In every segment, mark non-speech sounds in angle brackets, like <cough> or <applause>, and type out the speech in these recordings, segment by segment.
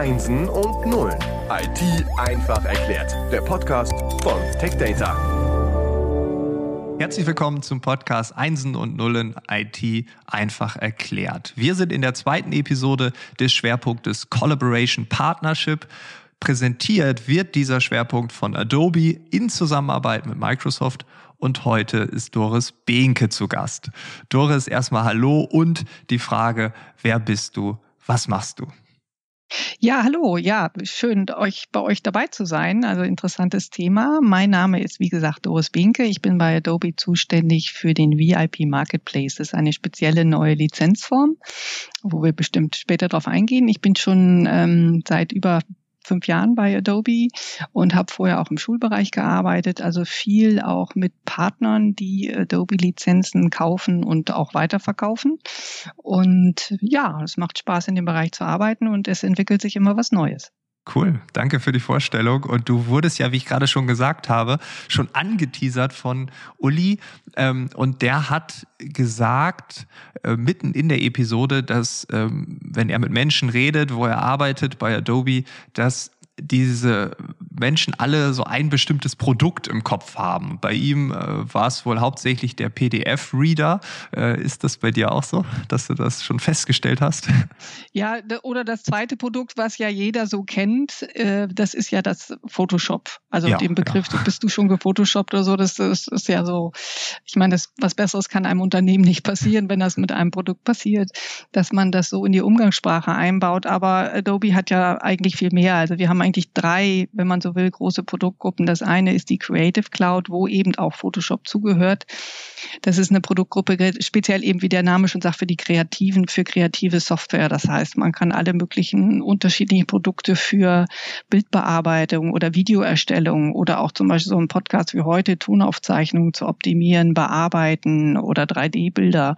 Einsen und Nullen. IT einfach erklärt. Der Podcast von TechData. Herzlich willkommen zum Podcast Einsen und Nullen IT einfach erklärt. Wir sind in der zweiten Episode des Schwerpunktes Collaboration Partnership. Präsentiert wird dieser Schwerpunkt von Adobe in Zusammenarbeit mit Microsoft und heute ist Doris Behnke zu Gast. Doris, erstmal Hallo und die Frage, wer bist du, was machst du? Ja, hallo. Ja, schön, euch bei euch dabei zu sein. Also interessantes Thema. Mein Name ist, wie gesagt, Doris Binke. Ich bin bei Adobe zuständig für den VIP Marketplace. Das ist eine spezielle neue Lizenzform, wo wir bestimmt später darauf eingehen. Ich bin schon ähm, seit über fünf Jahren bei Adobe und habe vorher auch im Schulbereich gearbeitet, also viel auch mit Partnern, die Adobe-Lizenzen kaufen und auch weiterverkaufen. Und ja, es macht Spaß, in dem Bereich zu arbeiten und es entwickelt sich immer was Neues. Cool, danke für die Vorstellung. Und du wurdest ja, wie ich gerade schon gesagt habe, schon angeteasert von Uli. Ähm, und der hat gesagt, äh, mitten in der Episode, dass ähm, wenn er mit Menschen redet, wo er arbeitet bei Adobe, dass diese Menschen alle so ein bestimmtes Produkt im Kopf haben. Bei ihm äh, war es wohl hauptsächlich der PDF-Reader. Äh, ist das bei dir auch so, dass du das schon festgestellt hast? Ja, oder das zweite Produkt, was ja jeder so kennt, äh, das ist ja das Photoshop. Also ja, den Begriff, genau. bist du schon gefotoshoppt oder so, das, das ist ja so, ich meine, das, was Besseres kann einem Unternehmen nicht passieren, wenn das mit einem Produkt passiert, dass man das so in die Umgangssprache einbaut. Aber Adobe hat ja eigentlich viel mehr. Also wir haben eigentlich drei, wenn man so will, große Produktgruppen. Das eine ist die Creative Cloud, wo eben auch Photoshop zugehört. Das ist eine Produktgruppe, speziell eben, wie der Name schon sagt, für die Kreativen, für kreative Software. Das heißt, man kann alle möglichen unterschiedlichen Produkte für Bildbearbeitung oder Videoerstellung oder auch zum Beispiel so ein Podcast wie heute, Tonaufzeichnungen zu optimieren, bearbeiten oder 3D-Bilder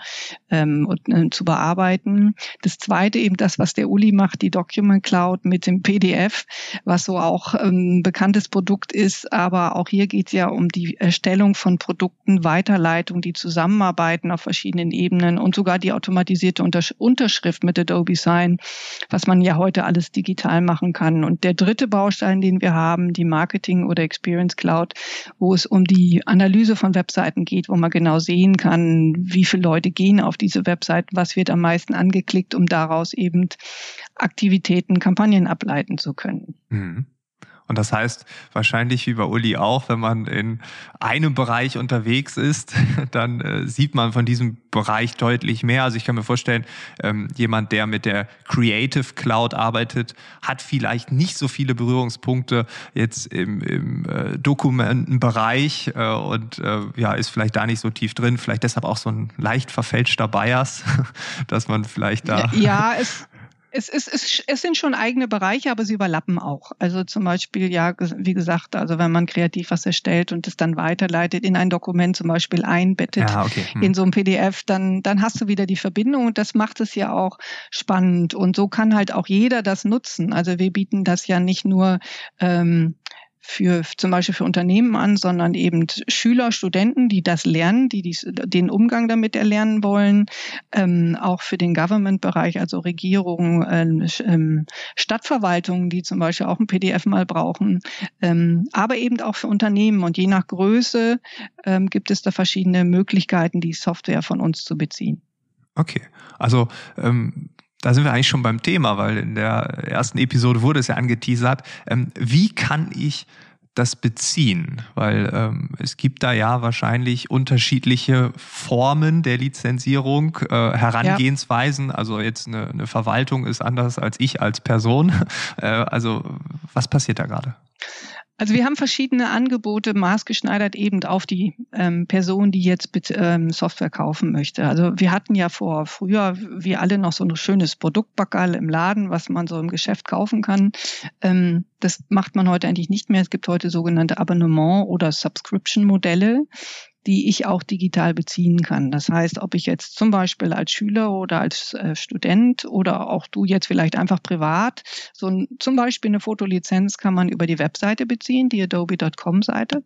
ähm, äh, zu bearbeiten. Das zweite eben das, was der Uli macht, die Document Cloud mit dem PDF, was so auch ähm, bekanntes Produkt ist. Aber auch hier geht es ja um die Erstellung von Produkten, Weiterleitung, die Zusammenarbeiten auf verschiedenen Ebenen und sogar die automatisierte Unterschrift mit Adobe Sign, was man ja heute alles digital machen kann. Und der dritte Baustein, den wir haben, die Marketing oder Experience Cloud, wo es um die Analyse von Webseiten geht, wo man genau sehen kann, wie viele Leute gehen auf diese Webseiten, was wird am meisten angeklickt, um daraus eben Aktivitäten, Kampagnen ableiten zu können. Mhm. Und das heißt wahrscheinlich wie bei Uli auch, wenn man in einem Bereich unterwegs ist, <laughs> dann äh, sieht man von diesem Bereich deutlich mehr. Also ich kann mir vorstellen, ähm, jemand, der mit der Creative Cloud arbeitet, hat vielleicht nicht so viele Berührungspunkte jetzt im, im äh, Dokumentenbereich äh, und äh, ja, ist vielleicht da nicht so tief drin. Vielleicht deshalb auch so ein leicht verfälschter Bias, <laughs> dass man vielleicht da. Ja, es, es, es, es, es sind schon eigene Bereiche, aber sie überlappen auch. Also zum Beispiel, ja, wie gesagt, also wenn man kreativ was erstellt und es dann weiterleitet in ein Dokument zum Beispiel einbettet ja, okay. hm. in so ein PDF, dann, dann hast du wieder die Verbindung und das macht es ja auch spannend. Und so kann halt auch jeder das nutzen. Also wir bieten das ja nicht nur ähm, für zum Beispiel für Unternehmen an, sondern eben Schüler, Studenten, die das lernen, die dies, den Umgang damit erlernen wollen, ähm, auch für den Government-Bereich, also Regierungen, ähm, ähm, Stadtverwaltungen, die zum Beispiel auch ein PDF mal brauchen, ähm, aber eben auch für Unternehmen. Und je nach Größe ähm, gibt es da verschiedene Möglichkeiten, die Software von uns zu beziehen. Okay, also ähm, da sind wir eigentlich schon beim Thema, weil in der ersten Episode wurde es ja angeteasert. Ähm, wie kann ich das beziehen? Weil ähm, es gibt da ja wahrscheinlich unterschiedliche Formen der Lizenzierung, äh, Herangehensweisen. Ja. Also jetzt eine, eine, Verwaltung ist anders als ich als Person. <laughs> Äh, also was passiert da gerade? Also wir haben verschiedene Angebote maßgeschneidert eben auf die ähm, Person, die jetzt ähm, Software kaufen möchte. Also wir hatten ja vor früher, wie alle, noch so ein schönes Produktbackerl im Laden, was man so im Geschäft kaufen kann. Ähm, das macht man heute eigentlich nicht mehr. Es gibt heute sogenannte Abonnement- oder Subscription-Modelle die ich auch digital beziehen kann. Das heißt, ob ich jetzt zum Beispiel als Schüler oder als äh, Student oder auch du jetzt vielleicht einfach privat, so ein, zum Beispiel eine Fotolizenz kann man über die Webseite beziehen, die adobe.com-Seite.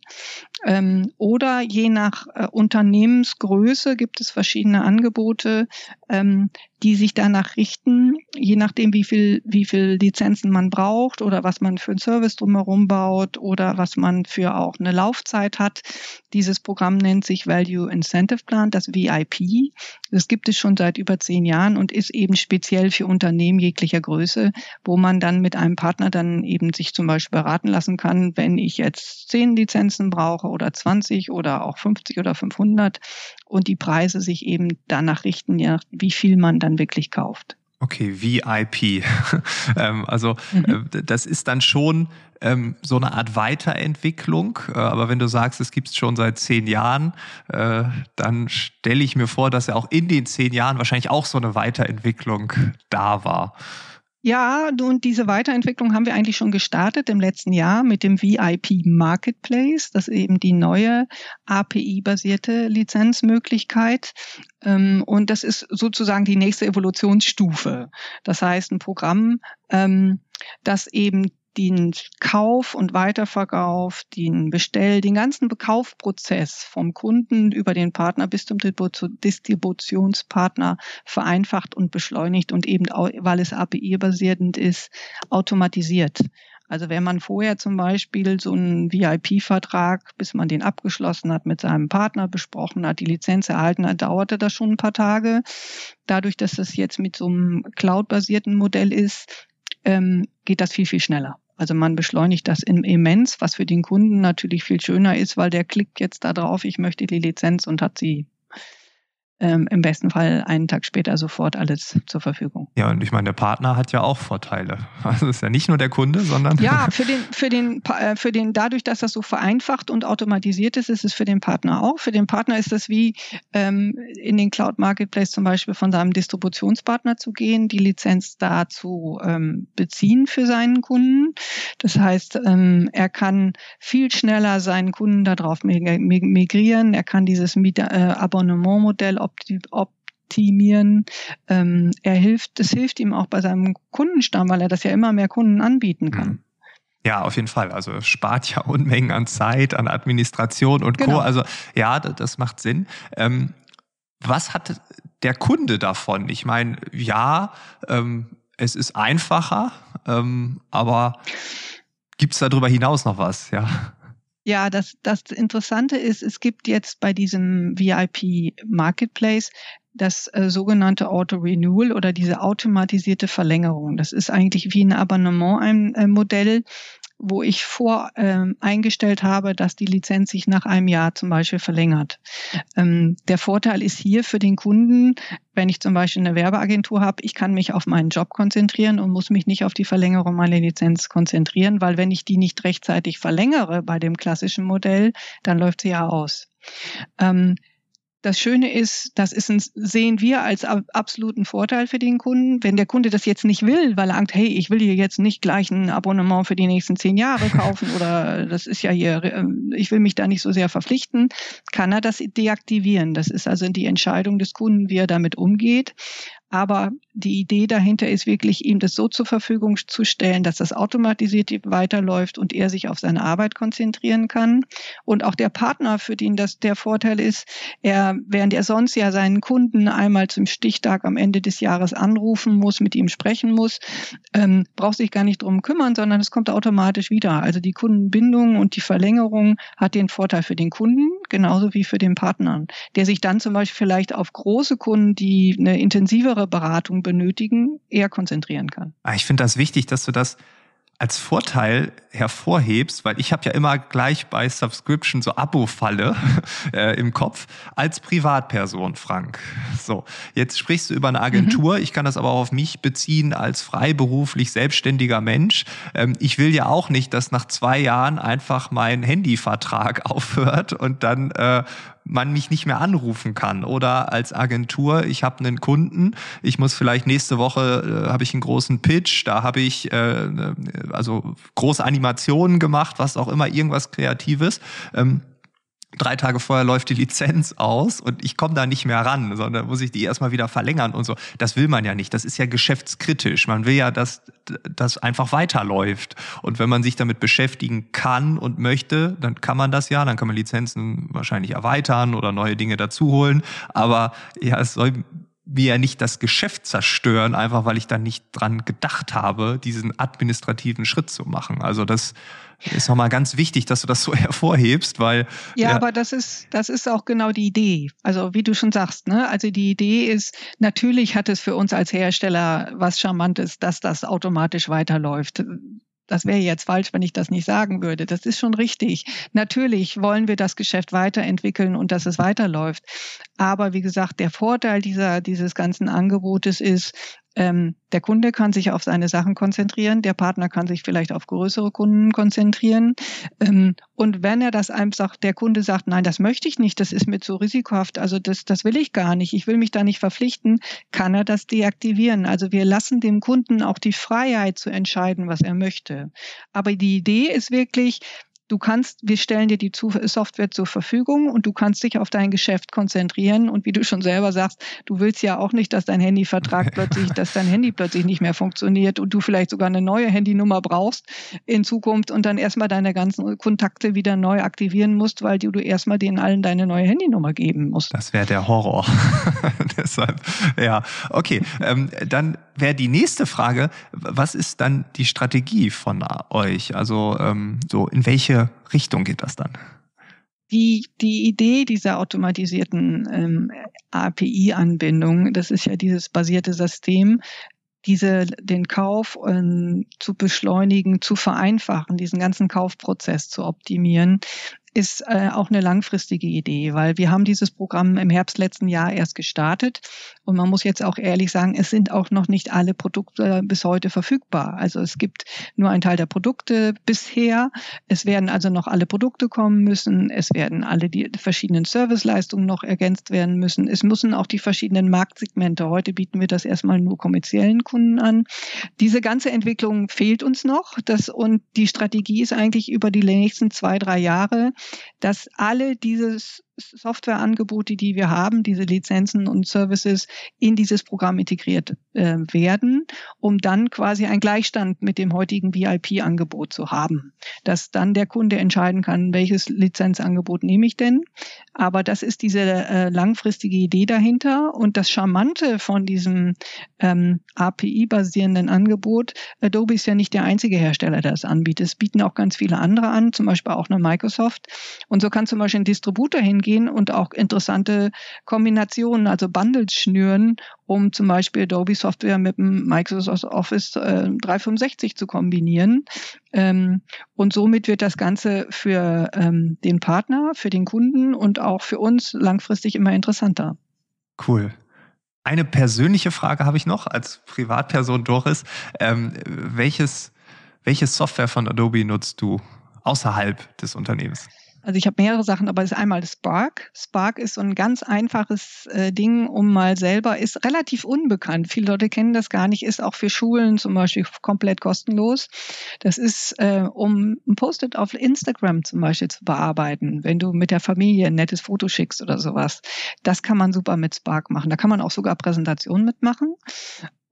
Ähm, oder je nach äh, Unternehmensgröße gibt es verschiedene Angebote, ähm, die sich danach richten, je nachdem, wie viel, wie viel Lizenzen man braucht oder was man für einen Service drumherum baut oder was man für auch eine Laufzeit hat. Dieses Programm nennt sich Value Incentive Plan, das VIP. Das gibt es schon seit über zehn Jahren und ist eben speziell für Unternehmen jeglicher Größe, wo man dann mit einem Partner dann eben sich zum Beispiel beraten lassen kann, wenn ich jetzt zehn Lizenzen brauche oder 20 oder auch 50 oder 500 und die Preise sich eben danach richten, ja, wie viel man dann wirklich kauft. Okay, VIP. <laughs> ähm, also mhm. äh, das ist dann schon ähm, so eine Art Weiterentwicklung. Äh, aber wenn du sagst, es gibt es schon seit zehn Jahren, äh, dann stelle ich mir vor, dass ja auch in den zehn Jahren wahrscheinlich auch so eine Weiterentwicklung da war. Ja, und diese Weiterentwicklung haben wir eigentlich schon gestartet im letzten Jahr mit dem VIP Marketplace. Das ist eben die neue API-basierte Lizenzmöglichkeit. Ähm, und das ist sozusagen die nächste Evolutionsstufe. Das heißt, ein Programm, ähm, das eben den Kauf und Weiterverkauf, den Bestell, den ganzen Kaufprozess vom Kunden über den Partner bis zum Distributionspartner vereinfacht und beschleunigt und eben, weil es API-basierend ist, automatisiert. Also wenn man vorher zum Beispiel so einen VIP-Vertrag, bis man den abgeschlossen hat, mit seinem Partner besprochen hat, die Lizenz erhalten hat, dauerte das schon ein paar Tage. Dadurch, dass das jetzt mit so einem Cloud-basierten Modell ist, ähm, geht das viel, viel schneller. Also man beschleunigt das immens, was für den Kunden natürlich viel schöner ist, weil der klickt jetzt da drauf, ich möchte die Lizenz und hat sie ähm, im besten Fall einen Tag später sofort alles zur Verfügung. Ja, und ich meine, der Partner hat ja auch Vorteile. <laughs> Also ist ja nicht nur der Kunde, sondern. Ja, <laughs> für den, für den, äh, für den, dadurch, dass das so vereinfacht und automatisiert ist, ist es für den Partner auch. Für den Partner ist es wie ähm, in den Cloud Marketplace zum Beispiel von seinem Distributionspartner zu gehen, die Lizenz da zu ähm, beziehen für seinen Kunden. Das heißt, ähm, er kann viel schneller seinen Kunden darauf migrieren. Er kann dieses äh, Abonnementmodell optimieren. Ähm, er hilft, es hilft ihm auch bei seinem Kundenstamm, weil er das ja immer mehr Kunden anbieten kann. Mhm. Ja, auf jeden Fall. Also spart ja <laughs> Unmengen an Zeit, an Administration und genau. Co. Also ja, das macht Sinn. Ähm, was hat der Kunde davon? Ich meine, ja, ähm, es ist einfacher, ähm, aber gibt es darüber hinaus noch was? Ja. Ja, das, das Interessante ist, es gibt jetzt bei diesem VIP Marketplace das äh, sogenannte Auto Renewal oder diese automatisierte Verlängerung. Das ist eigentlich wie ein Abonnement-Modell, wo ich vor ähm, eingestellt habe, dass die Lizenz sich nach einem Jahr zum Beispiel verlängert. Ähm, der Vorteil ist hier für den Kunden, wenn ich zum Beispiel eine Werbeagentur habe, ich kann mich auf meinen Job konzentrieren und muss mich nicht auf die Verlängerung meiner Lizenz konzentrieren, weil wenn ich die nicht rechtzeitig verlängere bei dem klassischen Modell, dann läuft sie ja aus. Ähm, das Schöne ist, das ist ein, sehen wir als absoluten Vorteil für den Kunden. Wenn der Kunde das jetzt nicht will, weil er Angst, hey, ich will hier jetzt nicht gleich ein Abonnement für die nächsten zehn Jahre kaufen oder <laughs> das ist ja hier, ähm, ich will mich da nicht so sehr verpflichten, kann er das deaktivieren. Das ist also die Entscheidung des Kunden, wie er damit umgeht. Aber die Idee dahinter ist wirklich, ihm das so zur Verfügung zu stellen, dass das automatisiert weiterläuft und er sich auf seine Arbeit konzentrieren kann. Und auch der Partner, für den das der Vorteil ist, er, während er sonst ja seinen Kunden einmal zum Stichtag am Ende des Jahres anrufen muss, mit ihm sprechen muss, ähm, braucht sich gar nicht drum kümmern, sondern es kommt automatisch wieder. Also die Kundenbindung und die Verlängerung hat den Vorteil für den Kunden, genauso wie für den Partner, der sich dann zum Beispiel vielleicht auf große Kunden, die eine intensivere Beratung benötigen, eher konzentrieren kann. Ah, ich finde das wichtig, dass du das als Vorteil hervorhebst, weil ich habe ja immer gleich bei Subscription so Abo-Falle <laughs> äh, im Kopf als Privatperson, Frank. So, jetzt sprichst du über eine Agentur. Mhm. Ich kann das aber auch auf mich beziehen als freiberuflich selbstständiger Mensch. Ähm, ich will ja auch nicht, dass nach zwei Jahren einfach mein Handyvertrag <laughs> aufhört und dann äh, man mich nicht mehr anrufen kann. Oder als Agentur, ich habe einen Kunden, ich muss vielleicht nächste Woche, äh, habe ich einen großen Pitch, da habe ich äh, also große Animationen gemacht, was auch immer, irgendwas Kreatives. Ähm, drei Tage vorher läuft die Lizenz aus und ich komme da nicht mehr ran, sondern muss ich die erstmal wieder verlängern und so. Das will man ja nicht. Das ist ja geschäftskritisch. Man will ja, dass das einfach weiterläuft. Und wenn man sich damit beschäftigen kann und möchte, dann kann man das ja. Dann kann man Lizenzen wahrscheinlich erweitern oder neue Dinge dazuholen. Aber ja, es soll mir ja nicht das Geschäft zerstören, einfach weil ich dann nicht dran gedacht habe, diesen administrativen Schritt zu machen. Also das ist nochmal ganz wichtig, dass du das so <laughs> hervorhebst, weil. Ja, ja, aber das ist, das ist auch genau die Idee. Also wie du schon sagst, ne? Also die Idee ist, natürlich hat es für uns als Hersteller was Charmantes, dass das automatisch weiterläuft das wäre jetzt falsch, wenn ich das nicht sagen würde. Das ist schon richtig. Natürlich wollen wir das Geschäft weiterentwickeln und dass es weiterläuft. Aber wie gesagt, der Vorteil dieser, dieses ganzen Angebotes ist, ähm, der Kunde kann sich auf seine Sachen konzentrieren, der Partner kann sich vielleicht auf größere Kunden konzentrieren. Ähm, und wenn er das einfach, der Kunde sagt, nein, das möchte ich nicht, das ist mir zu risikohaft, also das, das will ich gar nicht, ich will mich da nicht verpflichten, kann er das deaktivieren. Also wir lassen dem Kunden auch die Freiheit zu entscheiden, was er möchte. Aber die Idee ist wirklich, Du kannst, wir stellen dir die Software zur Verfügung und du kannst dich auf dein Geschäft konzentrieren. Und wie du schon selber sagst, du willst ja auch nicht, dass dein Handyvertrag <laughs> plötzlich, dass dein Handy plötzlich nicht mehr funktioniert und du vielleicht sogar eine neue Handynummer brauchst in Zukunft und dann erstmal deine ganzen Kontakte wieder neu aktivieren musst, weil du, du erstmal denen allen deine neue Handynummer geben musst. Das wäre der Horror. <laughs> Deshalb, ja, okay. Ähm, dann wäre die nächste Frage, was ist dann die Strategie von euch? Also ähm, so in welche Richtung geht das dann? Die, die Idee dieser automatisierten ähm, API-Anbindung, das ist ja dieses basierte System, diese, den Kauf ähm, zu beschleunigen, zu vereinfachen, diesen ganzen Kaufprozess zu optimieren, ist äh, auch eine langfristige Idee, weil wir haben dieses Programm im Herbst letzten Jahr erst gestartet und man muss jetzt auch ehrlich sagen, es sind auch noch nicht alle Produkte bis heute verfügbar. Also es gibt nur einen Teil der Produkte bisher. Es werden also noch alle Produkte kommen müssen. Es werden alle die verschiedenen Serviceleistungen noch ergänzt werden müssen. Es müssen auch die verschiedenen Marktsegmente. Heute bieten wir das erstmal nur kommerziellen Kunden an. Diese ganze Entwicklung fehlt uns noch. Das, und die Strategie ist eigentlich über die nächsten zwei, drei Jahre dass alle dieses Softwareangebote, die wir haben, diese Lizenzen und Services in dieses Programm integriert äh, werden, um dann quasi einen Gleichstand mit dem heutigen VIP-Angebot zu haben. Dass dann der Kunde entscheiden kann, welches Lizenzangebot nehme ich denn. Aber das ist diese äh, langfristige Idee dahinter. Und das Charmante von diesem ähm, API-basierenden Angebot, Adobe ist ja nicht der einzige Hersteller, der das anbietet. Es bieten auch ganz viele andere an, zum Beispiel auch eine Microsoft. Und so kann zum Beispiel ein Distributor hingehen gehen und auch interessante Kombinationen, also Bundles schnüren, um zum Beispiel Adobe Software mit dem Microsoft Office äh, 365 zu kombinieren. Ähm, und somit wird das Ganze für ähm, den Partner, für den Kunden und auch für uns langfristig immer interessanter. Cool. Eine persönliche Frage habe ich noch als Privatperson, Doris. Ähm, welches, welche Software von Adobe nutzt du außerhalb des Unternehmens? Also ich habe mehrere Sachen, aber es ist einmal Spark. Spark ist so ein ganz einfaches äh, Ding, um mal selber, ist relativ unbekannt. Viele Leute kennen das gar nicht, ist auch für Schulen zum Beispiel komplett kostenlos. Das ist, äh, um ein Post-it auf Instagram zum Beispiel zu bearbeiten, wenn du mit der Familie ein nettes Foto schickst oder sowas. Das kann man super mit Spark machen. Da kann man auch sogar Präsentationen mitmachen.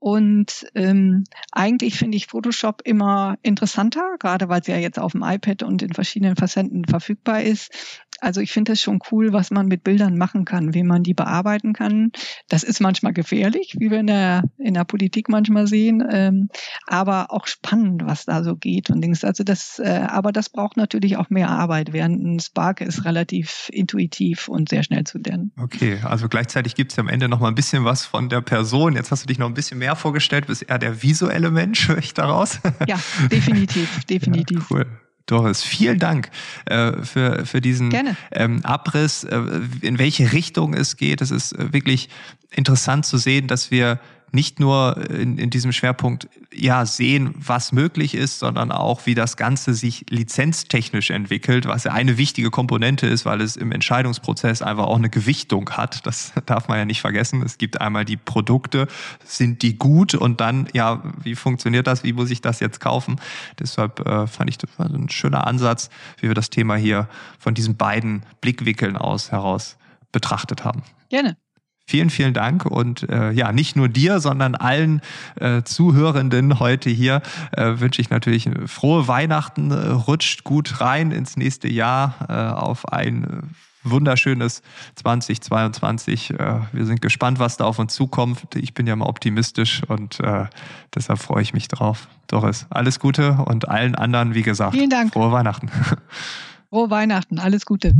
Und ähm, eigentlich finde ich Photoshop immer interessanter, gerade weil es ja jetzt auf dem iPad und in verschiedenen Facetten verfügbar ist. Also ich finde es schon cool, was man mit Bildern machen kann, wie man die bearbeiten kann. Das ist manchmal gefährlich, wie wir in der, in der Politik manchmal sehen, ähm, aber auch spannend, was da so geht und Dings. Also das, äh, aber das braucht natürlich auch mehr Arbeit, während ein Spark ist relativ intuitiv und sehr schnell zu lernen. Okay, also gleichzeitig gibt es ja am Ende noch mal ein bisschen was von der Person. Jetzt hast du dich noch ein bisschen mehr vorgestellt, bist eher der visuelle Mensch, höre ich daraus. Ja, definitiv, <laughs> definitiv. Ja, cool. Doris, vielen Dank äh, für, für diesen ähm, Abriss, äh, in welche Richtung es geht. Es ist äh, wirklich interessant zu sehen, dass wir nicht nur in, in diesem Schwerpunkt ja sehen, was möglich ist, sondern auch, wie das Ganze sich lizenztechnisch entwickelt, was ja eine wichtige Komponente ist, weil es im Entscheidungsprozess einfach auch eine Gewichtung hat. Das <laughs> darf man ja nicht vergessen. Es gibt einmal die Produkte, sind die gut und dann, ja, wie funktioniert das? Wie muss ich das jetzt kaufen? Deshalb äh, fand ich das ein schöner Ansatz, wie wir das Thema hier von diesen beiden Blickwinkeln aus heraus betrachtet haben. Gerne. Vielen, vielen Dank und äh, ja, nicht nur dir, sondern allen äh, Zuhörenden heute hier äh, wünsche ich natürlich frohe Weihnachten, äh, rutscht gut rein ins nächste Jahr äh, auf ein wunderschönes 2022. Äh, wir sind gespannt, was da auf uns zukommt. Ich bin ja mal optimistisch und äh, deshalb freue ich mich drauf. Doris, alles Gute und allen anderen, wie gesagt, Vielen Dank. frohe Weihnachten. <laughs> Frohe Weihnachten, alles Gute.